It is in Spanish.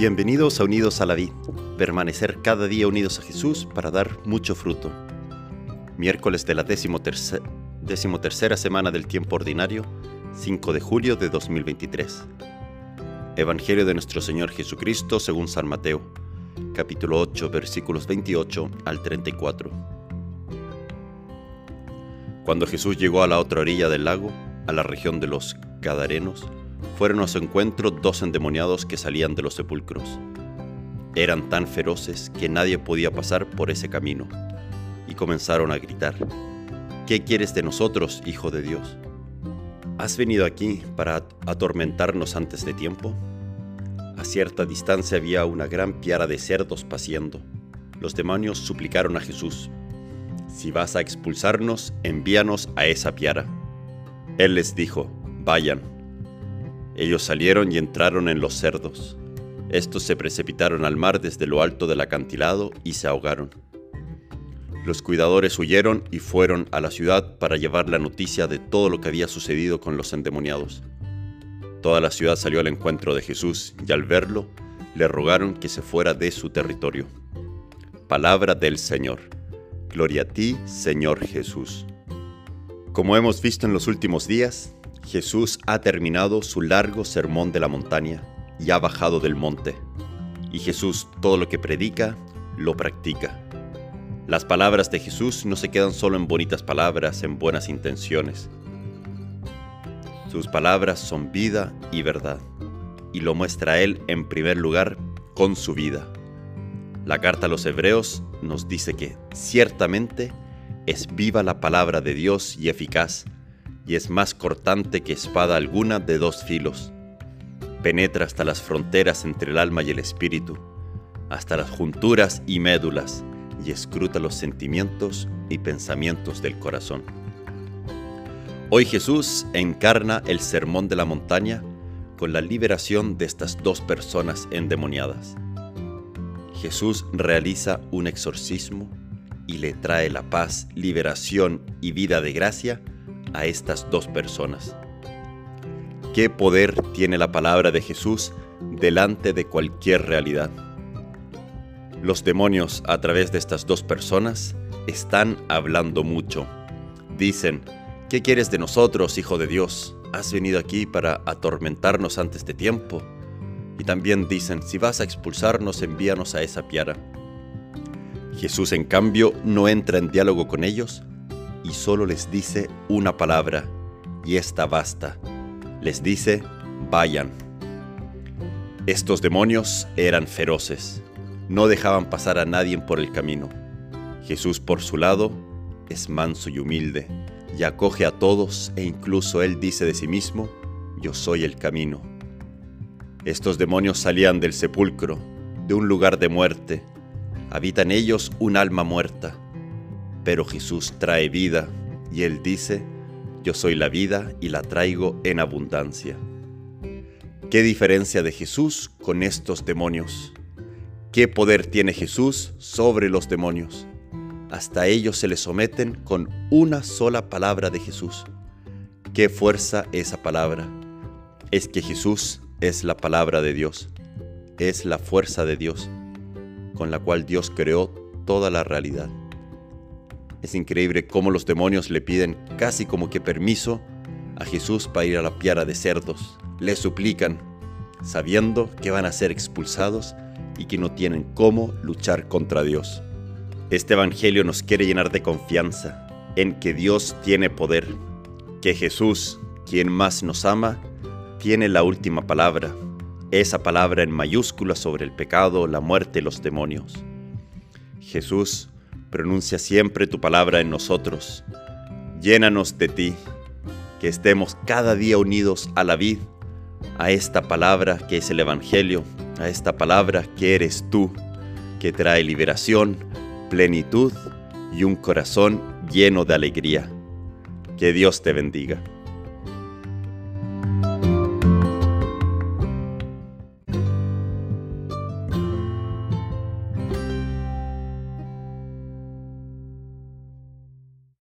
Bienvenidos a Unidos a la Vid, permanecer cada día unidos a Jesús para dar mucho fruto. Miércoles de la decimotercera semana del tiempo ordinario, 5 de julio de 2023. Evangelio de nuestro Señor Jesucristo según San Mateo, capítulo 8, versículos 28 al 34. Cuando Jesús llegó a la otra orilla del lago, a la región de los Gadarenos, fueron a su encuentro dos endemoniados que salían de los sepulcros. Eran tan feroces que nadie podía pasar por ese camino, y comenzaron a gritar, ¿Qué quieres de nosotros, Hijo de Dios? ¿Has venido aquí para atormentarnos antes de tiempo? A cierta distancia había una gran piara de cerdos paciendo. Los demonios suplicaron a Jesús, Si vas a expulsarnos, envíanos a esa piara. Él les dijo, Vayan. Ellos salieron y entraron en los cerdos. Estos se precipitaron al mar desde lo alto del acantilado y se ahogaron. Los cuidadores huyeron y fueron a la ciudad para llevar la noticia de todo lo que había sucedido con los endemoniados. Toda la ciudad salió al encuentro de Jesús y al verlo, le rogaron que se fuera de su territorio. Palabra del Señor. Gloria a ti, Señor Jesús. Como hemos visto en los últimos días, Jesús ha terminado su largo sermón de la montaña y ha bajado del monte. Y Jesús todo lo que predica, lo practica. Las palabras de Jesús no se quedan solo en bonitas palabras, en buenas intenciones. Sus palabras son vida y verdad, y lo muestra Él en primer lugar con su vida. La carta a los hebreos nos dice que ciertamente es viva la palabra de Dios y eficaz y es más cortante que espada alguna de dos filos. Penetra hasta las fronteras entre el alma y el espíritu, hasta las junturas y médulas, y escruta los sentimientos y pensamientos del corazón. Hoy Jesús encarna el sermón de la montaña con la liberación de estas dos personas endemoniadas. Jesús realiza un exorcismo y le trae la paz, liberación y vida de gracia a estas dos personas. ¿Qué poder tiene la palabra de Jesús delante de cualquier realidad? Los demonios a través de estas dos personas están hablando mucho. Dicen, ¿qué quieres de nosotros, Hijo de Dios? ¿Has venido aquí para atormentarnos antes de tiempo? Y también dicen, si vas a expulsarnos, envíanos a esa piara. Jesús, en cambio, no entra en diálogo con ellos, y solo les dice una palabra, y esta basta. Les dice, vayan. Estos demonios eran feroces, no dejaban pasar a nadie por el camino. Jesús por su lado es manso y humilde, y acoge a todos e incluso él dice de sí mismo, yo soy el camino. Estos demonios salían del sepulcro, de un lugar de muerte, habitan ellos un alma muerta pero Jesús trae vida y Él dice, yo soy la vida y la traigo en abundancia. ¿Qué diferencia de Jesús con estos demonios? ¿Qué poder tiene Jesús sobre los demonios? Hasta ellos se les someten con una sola palabra de Jesús. ¿Qué fuerza esa palabra? Es que Jesús es la palabra de Dios, es la fuerza de Dios, con la cual Dios creó toda la realidad. Es increíble cómo los demonios le piden casi como que permiso a Jesús para ir a la piara de cerdos. Le suplican, sabiendo que van a ser expulsados y que no tienen cómo luchar contra Dios. Este Evangelio nos quiere llenar de confianza en que Dios tiene poder, que Jesús, quien más nos ama, tiene la última palabra, esa palabra en mayúscula sobre el pecado, la muerte y los demonios. Jesús pronuncia siempre tu palabra en nosotros. Llénanos de ti, que estemos cada día unidos a la vid, a esta palabra que es el Evangelio, a esta palabra que eres tú, que trae liberación, plenitud y un corazón lleno de alegría. Que Dios te bendiga.